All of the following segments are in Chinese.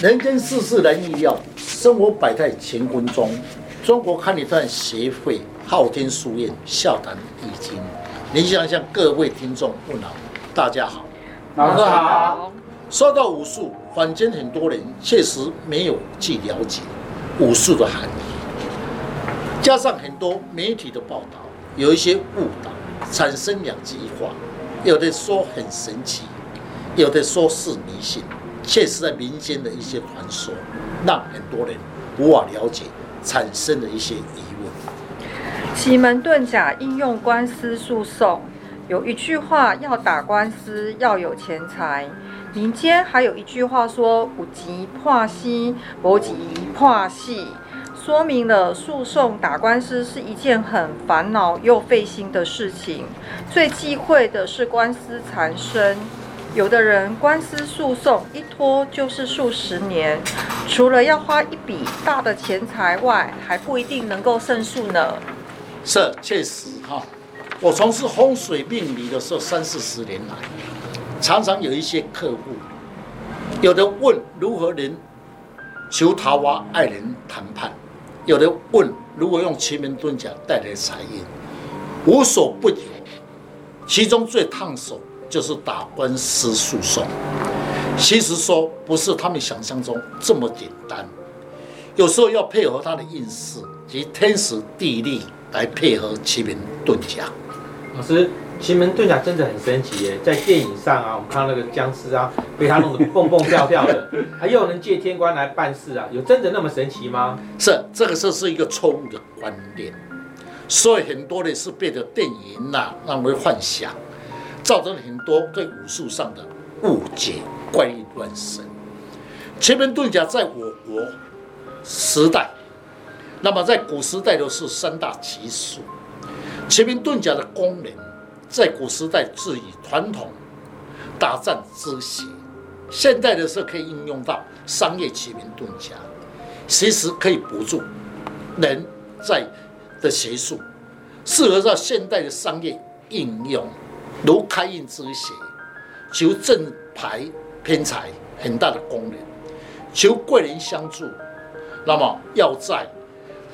人间世事难预料，生活百态乾坤中。中国堪舆段协会昊天书院笑谈易经，您想向各位听众问好，大家好，老师好。说到武术，坊间很多人确实没有去了解武术的含义，加上很多媒体的报道，有一些误导，产生两极化，有的说很神奇，有的说是迷信。确实在民间的一些传说，让很多人无法了解，产生了一些疑问。奇门遁甲应用官司诉讼，有一句话要打官司要有钱财，民间还有一句话说五级破西，五级破戏，说明了诉讼打官司是一件很烦恼又费心的事情，最忌讳的是官司缠身。有的人官司诉讼一拖就是数十年，除了要花一笔大的钱财外，还不一定能够胜诉呢。是，确实哈。我从事风水命理的时候，三四十年来，常常有一些客户，有的问如何能求桃花、爱人谈判，有的问如何用奇门遁甲带来财运，无所不有。其中最烫手。就是打官司诉讼，其实说不是他们想象中这么简单，有时候要配合他的运势及天时地利来配合奇门遁甲。老师，奇门遁甲真的很神奇耶，在电影上啊，我们看到那个僵尸啊，被他弄得蹦蹦跳跳的，还有能借天官来办事啊，有真的那么神奇吗？是，这个是是一个错误的观念，所以很多人是被这电影呐、啊、让为幻想。造成了很多对武术上的误解，怪力乱神。奇门遁甲在我国时代，那么在古时代都是三大奇术。奇门遁甲的功能，在古时代是以传统打仗之邪，现代的时候可以应用到商业奇门遁甲，其实可以补助人在的邪术，适合到现代的商业应用。如开运之邪，求正牌偏财很大的功能，求贵人相助。那么要在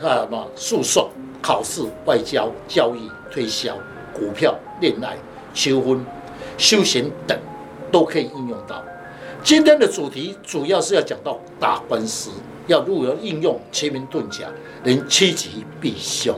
啊什么诉讼、考试、外交、交易、推销、股票、恋爱、求婚、修行等，都可以应用到。今天的主题主要是要讲到打官司，要如何应用奇门遁甲，能趋吉避凶。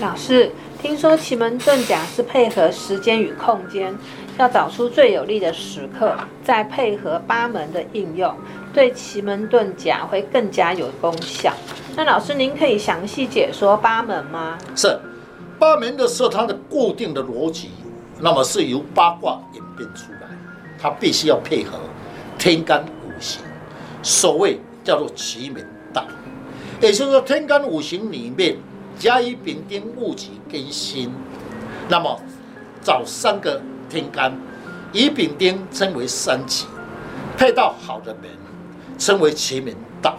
老师。听说奇门遁甲是配合时间与空间，要找出最有利的时刻，再配合八门的应用，对奇门遁甲会更加有功效。那老师，您可以详细解说八门吗？是，八门的时候，它的固定的逻辑，那么是由八卦演变出来，它必须要配合天干五行，所谓叫做奇门大，也就是说天干五行里面。甲乙丙丁戊己庚辛，那么找三个天干，乙丙丁称为三奇，配到好的门，称为奇门道。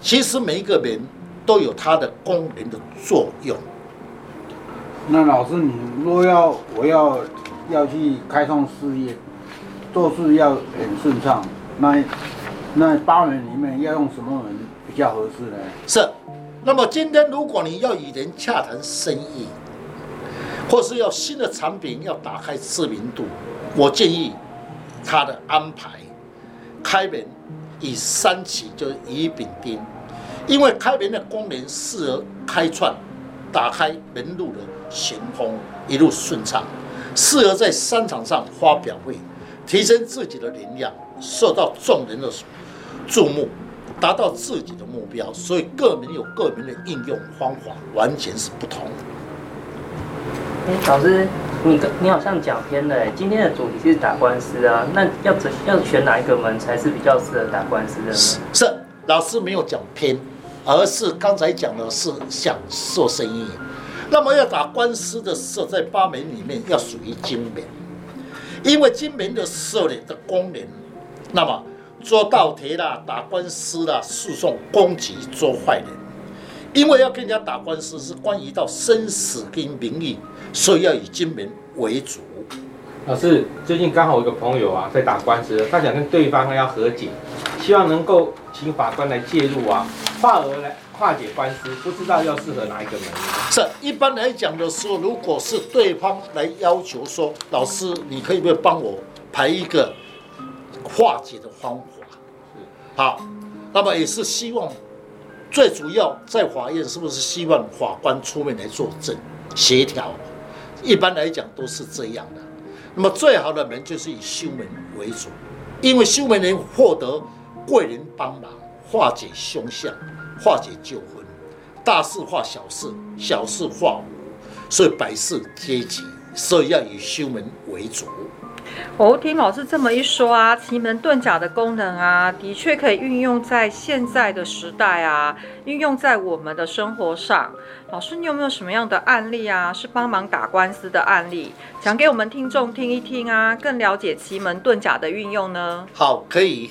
其实每一个门都有它的功能的作用。那老师，你若要我要要去开创事业，做事要很顺畅，那那八门里面要用什么门比较合适呢？是。那么今天，如果你要与人洽谈生意，或是要新的产品要打开知名度，我建议他的安排开门以三奇，就是乙丙丁，因为开门的功能适合开创、打开门路的行风，一路顺畅，适合在商场上发表会，提升自己的能量，受到众人的注目。达到自己的目标，所以各门有各门的应用方法，完全是不同。老师，你你好像讲偏了，今天的主题是打官司啊，那要怎要选哪一个门才是比较适合打官司的呢？是，是老师没有讲偏，而是刚才讲的是想做生意。那么要打官司的时候，在八门里面要属于金门，因为金门的时候的功能，那么。做盗贼啦，打官司啦，诉讼、攻击、做坏人，因为要跟人家打官司是关于到生死跟名誉，所以要以金门为主。老师，最近刚好有一个朋友啊在打官司，他想跟对方要和解，希望能够请法官来介入啊，化而来化解官司，不知道要适合哪一个门呢？是，一般来讲的时候，如果是对方来要求说，老师，你可以不可以帮我排一个化解的方法？好，那么也是希望，最主要在法院是不是希望法官出面来作证协调？一般来讲都是这样的。那么最好的门就是以修门为主，因为修门人获得贵人帮忙，化解凶相，化解纠纷，大事化小事，小事化无，所以百事皆吉，所以要以修门为主。我听老师这么一说啊，奇门遁甲的功能啊，的确可以运用在现在的时代啊，运用在我们的生活上。老师，你有没有什么样的案例啊，是帮忙打官司的案例，讲给我们听众听一听啊，更了解奇门遁甲的运用呢？好，可以。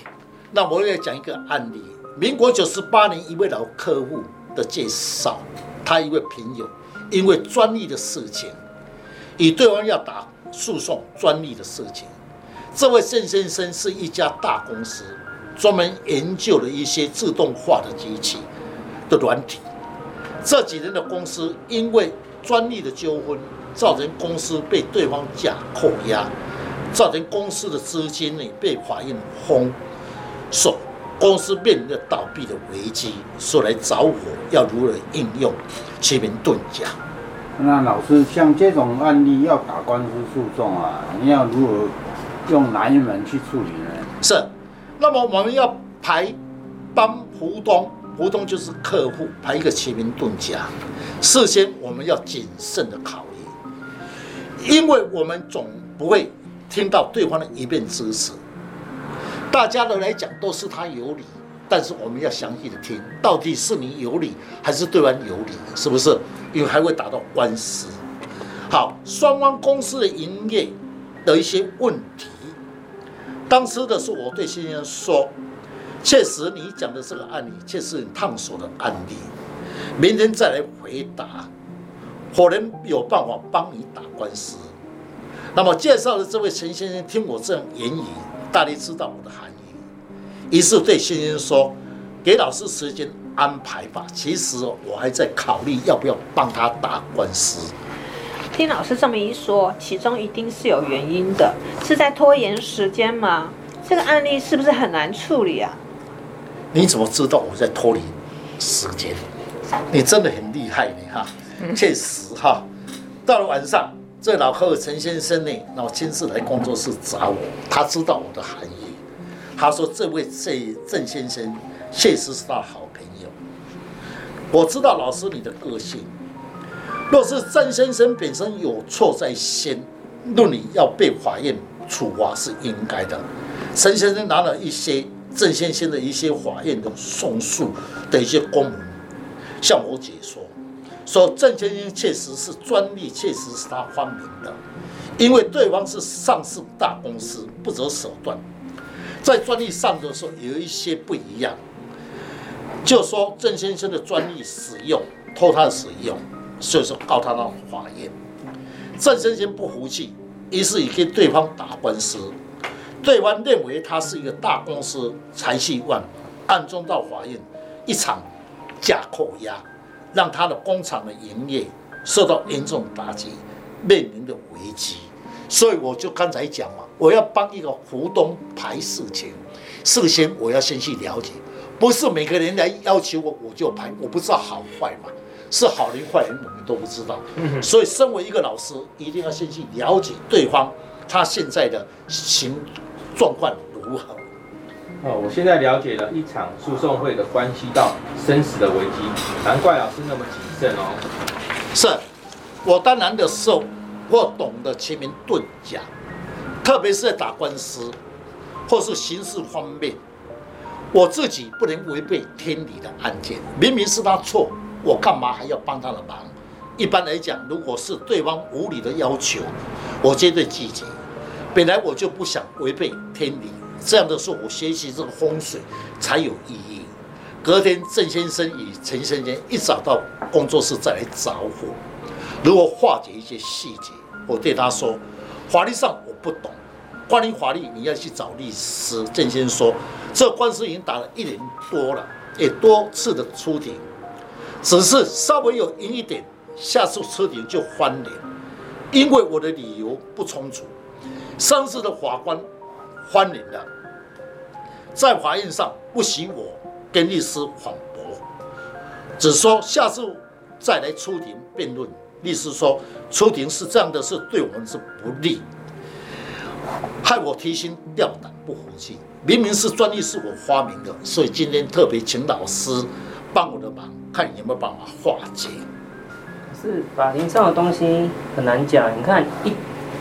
那我也讲一个案例，民国九十八年一位老客户的介绍，他一位朋友因为专利的事情，与对方要打。诉讼专利的事情，这位郑先生是一家大公司，专门研究了一些自动化的机器的软体。这几年的公司因为专利的纠纷，造成公司被对方假扣押，造成公司的资金呢被法院封锁，公司面临着倒闭的危机，所来找我要如何应用奇门遁甲。那老师，像这种案例要打官司诉讼啊，你要如何用哪一门去处理呢？是，那么我们要排帮胡东，胡东就是客户排一个奇门遁甲，事先我们要谨慎的考虑，因为我们总不会听到对方的一面之词，大家的来讲都是他有理。但是我们要详细的听，到底是你有理还是对方有理，是不是？因为还会打到官司。好，双方公司的营业的一些问题，当时的是我对先生说，确实你讲的这个案例，确实很烫手的案例，明天再来回答，可能有办法帮你打官司。那么介绍的这位陈先生听我这样言语，大概知道我的含义。于是对先生说：“给老师时间安排吧。其实我还在考虑要不要帮他打官司。”听老师这么一说，其中一定是有原因的，是在拖延时间吗？这个案例是不是很难处理啊？你怎么知道我在拖延时间？你真的很厉害，你哈，确实哈。到了晚上，这老客陈先生呢，然后亲自来工作室找我，他知道我的含义。他说：“这位郑郑先生确实是他好朋友。我知道老师你的个性，若是郑先生本身有错在先，论理要被法院处罚是应该的。陈先生拿了一些郑先生的一些法院的诉的一些公文，向我解说，说郑先生确实是专利，确实是他发明的，因为对方是上市大公司，不择手段。”在专利上的时候有一些不一样，就说郑先生的专利使用偷他的使用，所以说告他到法院。郑先生不服气，于是也跟对方打官司。对方认为他是一个大公司，财气万，暗中到法院一场假扣押，让他的工厂的营业受到严重打击，面临的危机。所以我就刚才讲嘛。我要帮一个股东排事情，事先我要先去了解，不是每个人来要求我我就排，我不知道好坏嘛，是好人坏人我们都不知道，所以身为一个老师，一定要先去了解对方他现在的情状况如何。哦，我现在了解了一场诉讼会的关系到生死的危机，难怪老师那么谨慎哦。是，我当然的时候，我懂得奇门遁甲。特别是在打官司，或是刑事方面，我自己不能违背天理的案件。明明是他错，我干嘛还要帮他的忙？一般来讲，如果是对方无理的要求，我绝对拒绝。本来我就不想违背天理，这样的时候，我学习这个风水才有意义。隔天，郑先生与陈先生一早到工作室再来找我，如果化解一些细节，我对他说：法律上。不懂，关于法律，你要去找律师。郑先生说，这官司已经打了一年多了，也多次的出庭，只是稍微有赢一点，下次出庭就翻脸，因为我的理由不充足。上次的法官翻脸了，在法院上不许我跟律师反驳，只说下次再来出庭辩论。律师说出庭是这样的事，对我们是不利。害我提心吊胆不服气，明明是专利是我发明的，所以今天特别请老师帮我的忙，看有没有办法化解。是法庭上的东西很难讲，你看一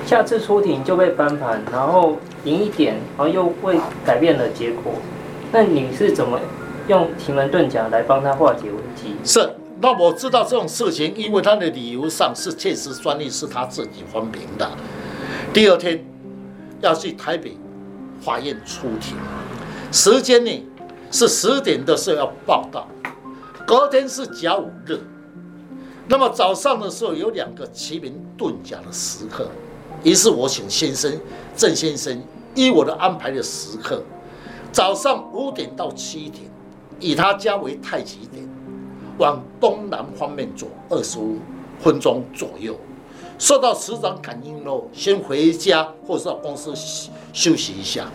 下次出庭就被翻盘，然后赢一点，然后又会改变了结果。那你是怎么用奇门遁甲来帮他化解危机？是，那我知道这种事情，因为他的理由上是确实专利是他自己发明的。第二天。要去台北法院出庭，时间呢是十点的时候要报到，隔天是甲午日，那么早上的时候有两个奇门遁甲的时刻，于是我请先生郑先生依我的安排的时刻，早上五点到七点，以他家为太极点，往东南方面走二十五分钟左右。受到磁场感应喽，先回家或者到公司休息一下。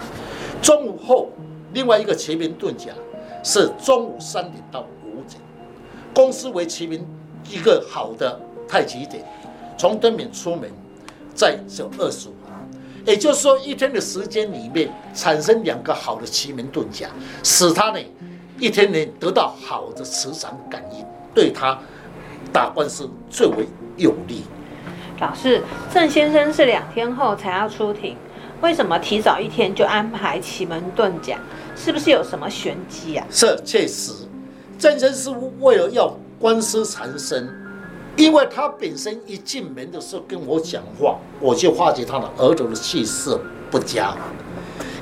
中午后，另外一个奇门遁甲是中午三点到五点，公司为奇门一个好的太极点，从灯明出门再走二十五，也就是说一天的时间里面产生两个好的奇门遁甲，使他呢一天呢得到好的磁场感应，对他打官司最为有利。老师，郑先生是两天后才要出庭，为什么提早一天就安排奇门遁甲？是不是有什么玄机啊？是，确实，郑先生为了要官司缠身，因为他本身一进门的时候跟我讲话，我就化解他的额头的气色不佳。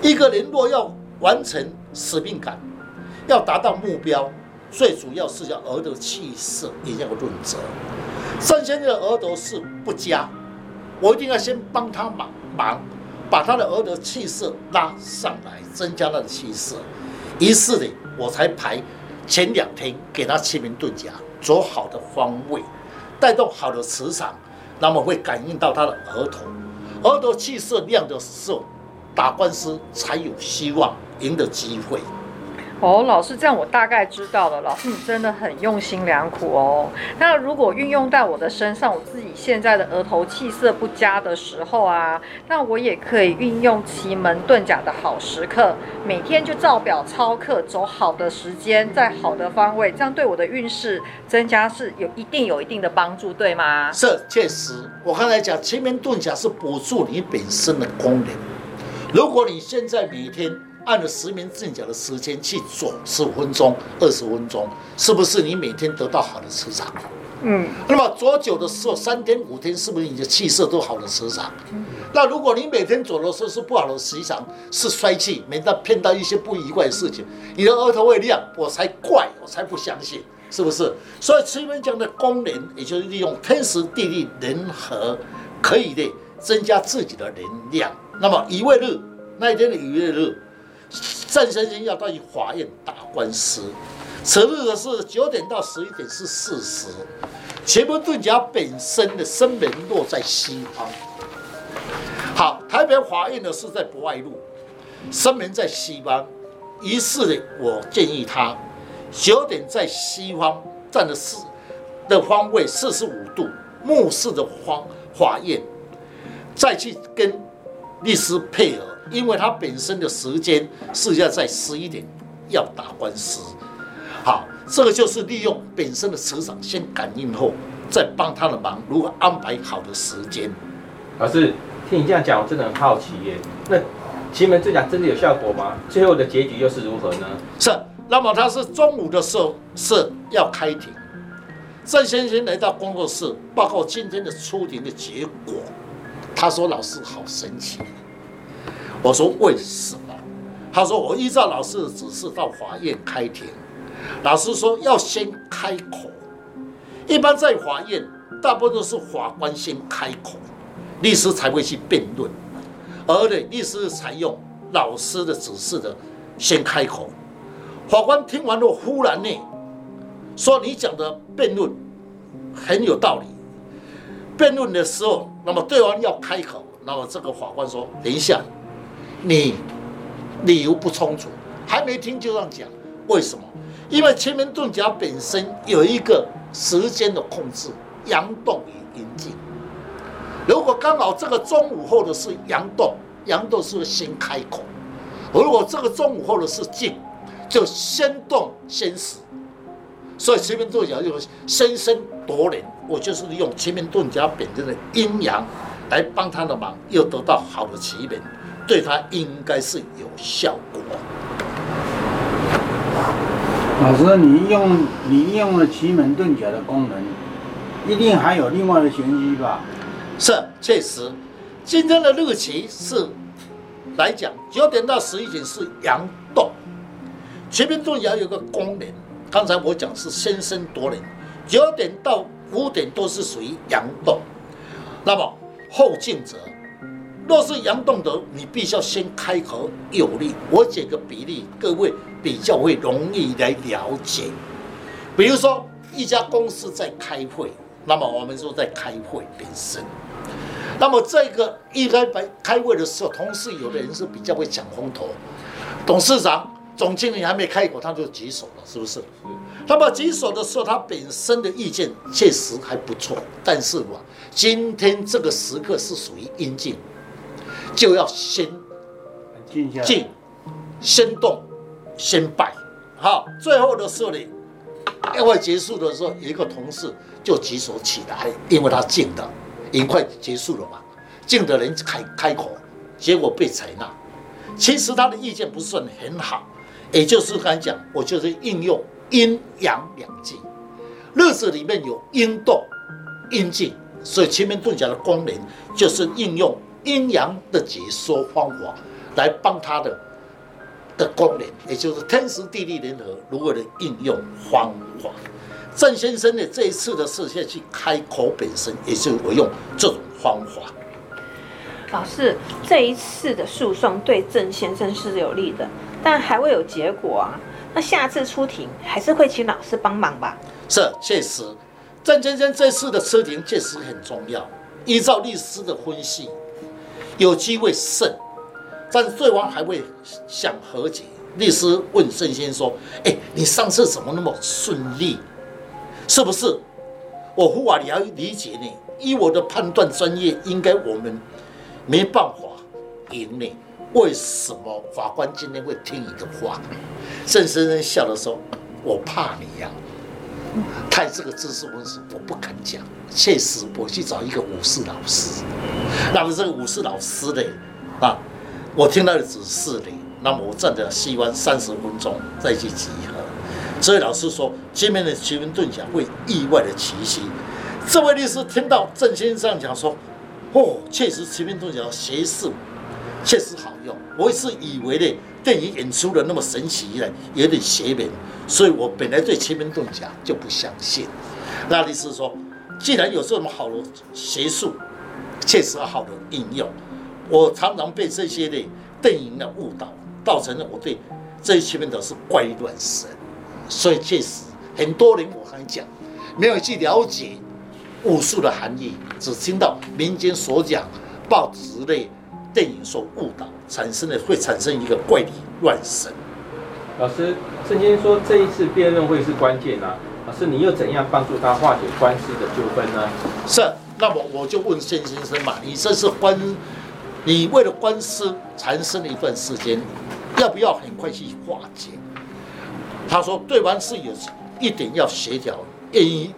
一个人若要完成使命感，要达到目标，最主要是要额头气色一定要润泽。三先生的额头是不佳，我一定要先帮他忙忙，把他的额头气色拉上来，增加他的气色。于是呢，我才排前两天给他奇门遁甲，走好的方位，带动好的磁场，那么会感应到他的额头，额头气色亮的时候，打官司才有希望赢得机会。哦，老师，这样我大概知道了。老师，你真的很用心良苦哦。那如果运用在我的身上，我自己现在的额头气色不佳的时候啊，那我也可以运用奇门遁甲的好时刻，每天就照表操课，走好的时间，在好的方位，这样对我的运势增加是有一定有一定的帮助，对吗？是，确实。我刚才讲奇门遁甲是辅助你本身的功能。如果你现在每天，按了奇门遁甲的时间去走十五分钟、二十分钟，是不是你每天得到好的磁场？嗯。那么走久的时候，三天五天，是不是你的气色都好的磁场？嗯。那如果你每天走的时候是不好的磁场，是衰气，每到骗到一些不愉快的事情，你的额头会亮，我才怪，我才不相信，是不是？所以奇门讲的功能，也就是利用天时地利人和，可以的增加自己的能量。那么乙未日那一天的乙未日。郑先生要到法院打官司，此日的是九点到十一点是巳时。奇门遁甲本身的生门落在西方。好，台北法院的是在博爱路，生门在西方。于是呢，我建议他九点在西方站的四的方位四十五度，目视的方法院，再去跟律师配合。因为他本身的时间是要在十一点要打官司，好，这个就是利用本身的磁场先感应后，再帮他的忙，如何安排好的时间。老师，听你这样讲，我真的很好奇耶。那奇门遁甲真的有效果吗？最后的结局又是如何呢？是，那么他是中午的时候是要开庭，郑先生来到工作室报告今天的出庭的结果，他说：“老师好神奇。”我说为什么？他说我依照老师的指示到法院开庭。老师说要先开口，一般在法院大部分都是法官先开口，律师才会去辩论。而呢，律师采用老师的指示的先开口。法官听完后，忽然呢说：“你讲的辩论很有道理。”辩论的时候，那么对方要开口，那么这个法官说：“等一下，你理由不充足，还没听就这样讲，为什么？因为奇门遁甲本身有一个时间的控制，阳动与阴静。如果刚好这个中午后的是阳动，阳动是先开口？如果这个中午后的是静，就先动先死。所以奇门遁甲就是先声夺人，我就是用奇门遁甲本身的阴阳来帮他的忙，又得到好的奇门，对他应该是有效果。老师，你用你用了奇门遁甲的功能，一定还有另外的玄机吧？是，确实，今天的日期是来讲九点到十一点是阳动，奇门遁甲有个功能，刚才我讲是先声夺人，九点到五点都是属于阳动，那么后进者，若是杨栋德，你必须要先开口有力。我举个比例，各位。比较会容易来了解，比如说一家公司在开会，那么我们说在开会本身，那么这个一开白开会的时候，同事有的人是比较会抢风头，董事长、总经理还没开口，他就举手了，是不是？那么举手的时候，他本身的意见确实还不错，但是嘛，今天这个时刻是属于阴静，就要先静先动。先拜，好，最后的时候呢，宴会结束的时候，有一个同事就举手起来，因为他静的，已经快结束了嘛，静的人开开口，结果被采纳。其实他的意见不是很好，也就是刚才讲，我就是应用阴阳两静，日子里面有阴动、阴静，所以奇门遁甲的功能就是应用阴阳的解说方法来帮他的。的功能，也就是天时地利人和如何的应用方法。郑先生的这一次的事先去开口本身，也是我用这种方法。老师，这一次的诉讼对郑先生是有利的，但还未有结果啊。那下次出庭还是会请老师帮忙吧？是，确实，郑先生这次的出庭确实很重要。依照律师的分析，有机会胜。但是对方还会想和解。律师问圣先说：“哎，你上次怎么那么顺利？是不是？我无法了理解呢？以我的判断专业，应该我们没办法赢你。为什么法官今天会听你的话？”郑先生笑着说：“我怕你呀、太这个知识分子，我不敢讲。确实，我去找一个武士老师。那么这个武士老师呢？啊。”我听到的指示呢，那么我站在西湾三十分钟再去集合。所以老师说，前面的奇门遁甲会意外的奇袭。这位律师听到郑先生讲说，哦，确实奇门遁甲邪术确实好用。我也是以为呢，电影演出的那么神奇呢，有点邪门，所以我本来对奇门遁甲就不相信。那律师说，既然有这么好的邪术，确实好的应用。我常常被这些的电影的误导，造成了我对这一方面的是怪力乱神，所以确实很多人我跟你讲，没有去了解武术的含义，只听到民间所讲、报纸类电影所误导，产生的会产生一个怪力乱神。老师，郑先生说这一次辩论会是关键啊，老师你又怎样帮助他化解官司的纠纷呢？是，那么我就问郑先生嘛，你这是官？你为了官司产生了一段时间，要不要很快去化解？他说对方是有一点要协调，愿意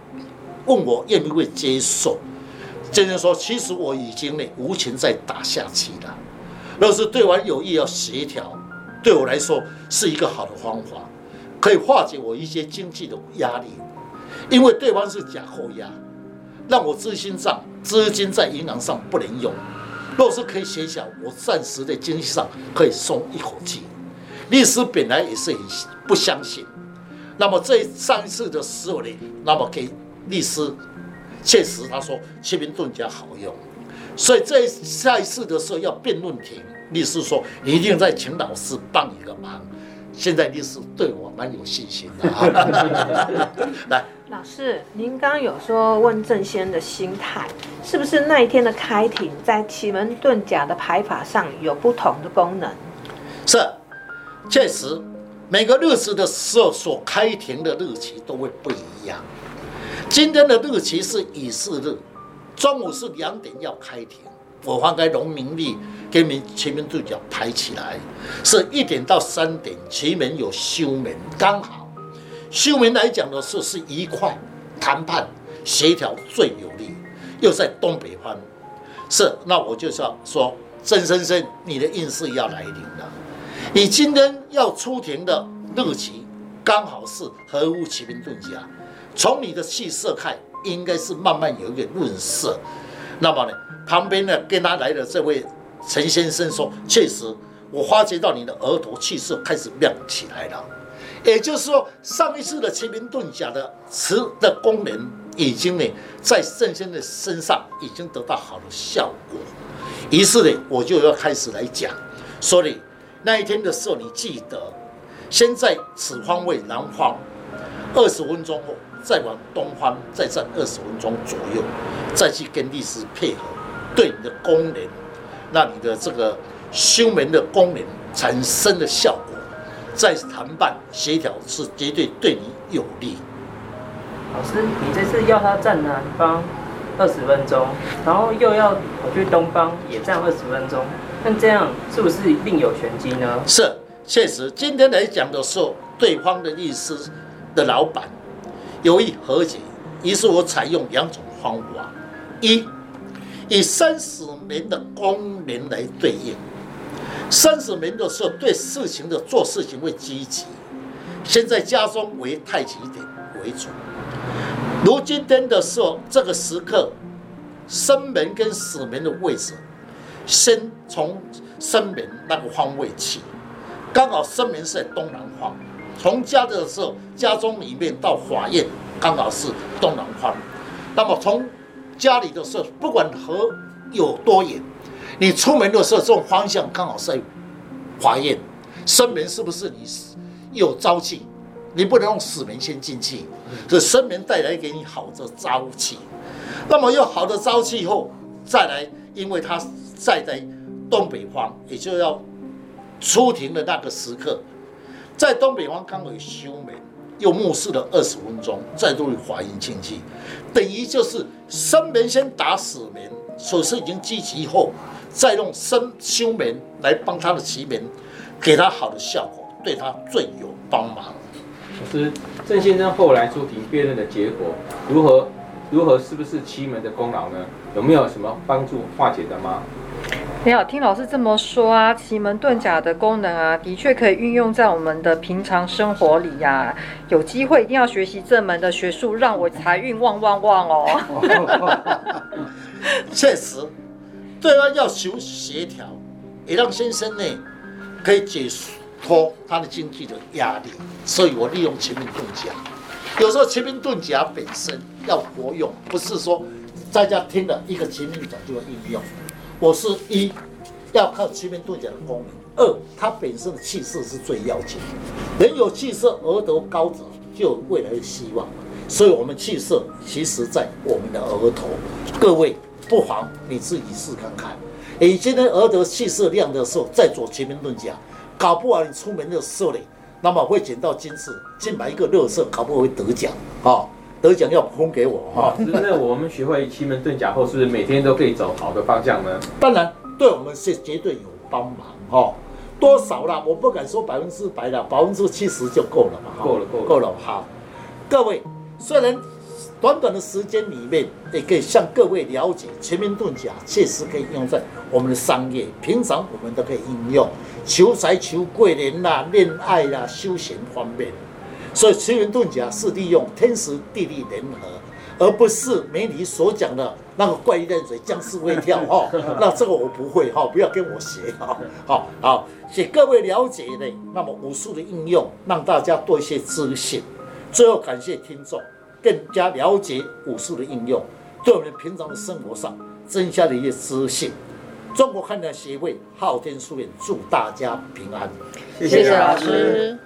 问我愿不愿意接受。这人说，其实我已经呢无情再打下去了。若是对方有意要协调，对我来说是一个好的方法，可以化解我一些经济的压力。因为对方是假扣押，让我资金上资金在银行上不能用。若是可以协调，我暂时的经济上可以松一口气。律师本来也是很不相信，那么这上一次的时候呢，那么给律师确实他说奇门遁甲好用，所以这下一次的时候要辩论庭，律师说你一定在请老师帮一个忙。现在律师对我蛮有信心的。啊 来，老师，您刚刚有说问郑先的心态，是不是那一天的开庭在奇门遁甲的排法上有不同的功能？是，确实，每个日子的时候所开庭的日期都会不一样。今天的日期是乙巳日，中午是两点要开庭。我放开农民历给你们奇门遁甲排起来，是一点到三点，奇门有休门，刚好。休门来讲的是是一块谈判协调最有利，又在东北方。是，那我就是要说，郑先生，你的运势要来临了。你今天要出庭的日期，刚好是合乎奇门遁甲。从你的气色看，应该是慢慢有一点润色。那么呢？旁边呢，跟他来的这位陈先生说：“确实，我发觉到你的额头气色开始亮起来了。也就是说，上一次的奇门遁甲的词的功能，已经呢，在圣先的身上已经得到好的效果。于是呢，我就要开始来讲，所以那一天的时候，你记得先在此方位南方二十分钟后，再往东方再站二十分钟左右，再去跟律师配合。”对你的功能，那你的这个修门的功能产生的效果，再谈判协调是绝对对你有利。老师，你这次要他站南方二十分钟，然后又要跑去东方也站二十分钟，那这样是不是另有玄机呢？是，确实，今天来讲的时候，对方的律师的老板有意和解，于是我采用两种方法，一。以生死门的功能来对应，生死门的时候，对事情的做事情会积极。现在家中为太极点为主。如今天的时候，这个时刻，生门跟死门的位置，先从生门那个方位起，刚好生门是在东南方。从家的时候，家中里面到法院刚好是东南方。那么从家里的时候，不管河有多远，你出门的时候，这种方向刚好在法院。生门是不是你有朝气？你不能用死门先进去，是生门带来给你好的朝气。那么有好的朝气以后，再来，因为它在在东北方，也就要出庭的那个时刻，在东北方刚好有休门。又目视了二十分钟，再入法院进去，等于就是生门先打死门，所事已经积极后，再用生修门来帮他的奇门，给他好的效果，对他最有帮忙。可是郑先生后来出庭辩论的结果如何？如何？是不是奇门的功劳呢？有没有什么帮助化解的吗？你好，听老师这么说啊，奇门遁甲的功能啊，的确可以运用在我们的平常生活里呀、有机会一定要学习这门的学术，让我财运旺旺旺哦。确实，对方要求协调，也让先生呢可以解脱他的经济的压力。所以我利用奇门遁甲。有时候奇门遁甲本身要活用，不是说在家听了一个奇门遁甲就要应用。我是一，要靠奇门遁甲的功能；二，它本身的气色是最要紧。人有气色，额头高者就有未来的希望。所以，我们气色其实在我们的额头。各位不妨你自己试看看。你今天额头气色亮的时候，再做奇门遁甲，搞不好你出门的时候呢，那么会捡到金饰，进买一个乐色，搞不好会得奖啊。得奖要封给我哈，那我们学会奇门遁甲后，是不是每天都可以走好的方向呢？当然，对我们是绝对有帮忙哈。多少啦？我不敢说百分之百了，百分之七十就够了嘛。够了，够了，够了。好，各位，虽然短短的时间里面，也可以向各位了解奇门遁甲，确实可以用在我们的商业，平常我们都可以应用，求财、求贵人啦、恋爱啦、休闲方面。所以奇门遁甲是利用天时地利人和，而不是媒体所讲的那个怪力乱神、僵尸会跳哈。那这个我不会哈，不要跟我学哈。好好，请各位了解呢。那么武术的应用，让大家多一些自信。最后感谢听众更加了解武术的应用，对我们平常的生活上增加了一些自信。中国汉代协会昊天书院祝大家平安。谢谢谢老师。